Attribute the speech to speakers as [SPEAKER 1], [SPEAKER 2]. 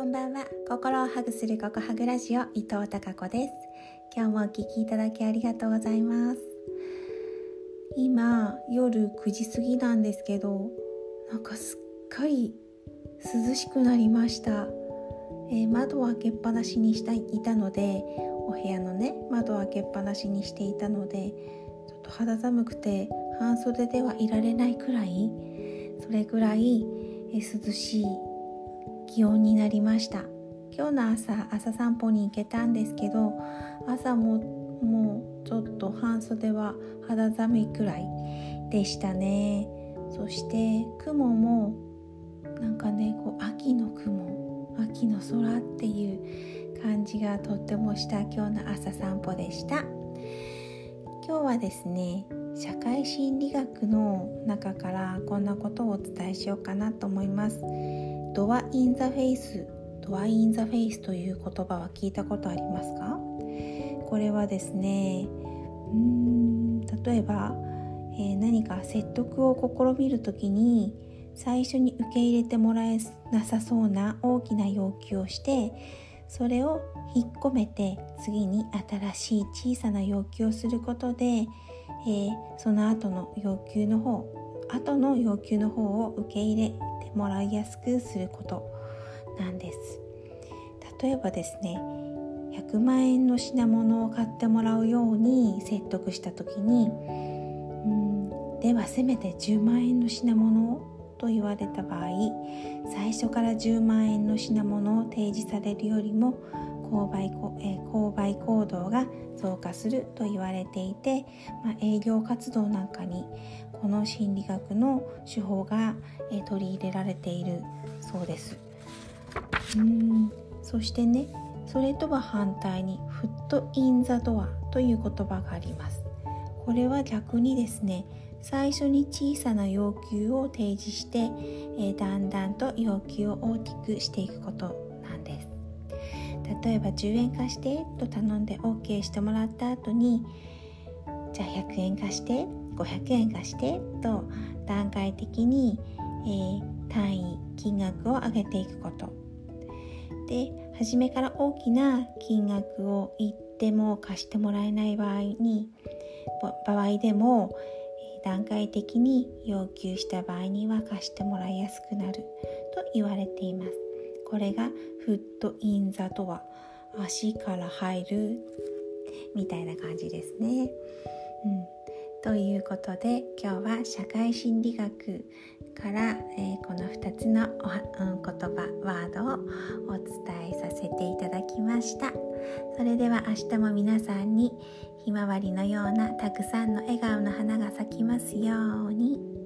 [SPEAKER 1] こんばんは。心をハグするココハグラジオ伊藤孝子です。今日もお聞きいただきありがとうございます。今夜9時過ぎなんですけどなんかすっかり涼しくなりました、えー、窓を開けっぱなしにしていたのでお部屋のね窓を開けっぱなしにしていたのでちょっと肌寒くて半袖ではいられないくらいそれぐらい涼しい気温になりました。今日の朝朝散歩に行けたんですけど朝ももうちょっと半袖は肌寒いくらいでしたね。そして雲もなんかねこう秋の雲秋の空っていう感じがとってもした今日の朝散歩でした。今日はですね社会心理学の中からこんなことをお伝えしようかなと思います。 door in the face door in the face という言葉は聞いたことありますか？これはですねうん例えば、えー、何か説得を試みる時に最初に受け入れてもらえなさそうな大きな要求をしてそれを引っ込めて次に新しい小さな要求をすることで、えー、その後の要求の方後の要求の方を受け入れもらいやすくすることなんです。例えばですね100万円の品物を買ってもらうように説得した時にうんではせめて10万円の品物をと言われた場合最初から10万円の品物を提示されるよりも購買え購買行動が増加すると言われていて、まあ、営業活動なんかにこの心理学の手法が、え取り入れられているそうです。うん。そしてねそれとは反対にフットインザドアという言葉があります。これは逆にですね最初に小さな要求を提示して、え、だんだんと要求を大きくしていくこと。例えば10円貸してと頼んで OK してもらった後にじゃあ100円貸して500円貸してと段階的に、えー、単位金額を上げていくこと。で初めから大きな金額を言っても貸してもらえない場合に場合でも段階的に要求した場合には貸してもらいやすくなると言われています。これがフットインザとは足から入るみたいな感じですね、うん。ということで今日は社会心理学から、えー、この2つの、うん、言葉ワードをお伝えさせていただきました。それでは明日も皆さんにひまわりのようなたくさんの笑顔の花が咲きますように。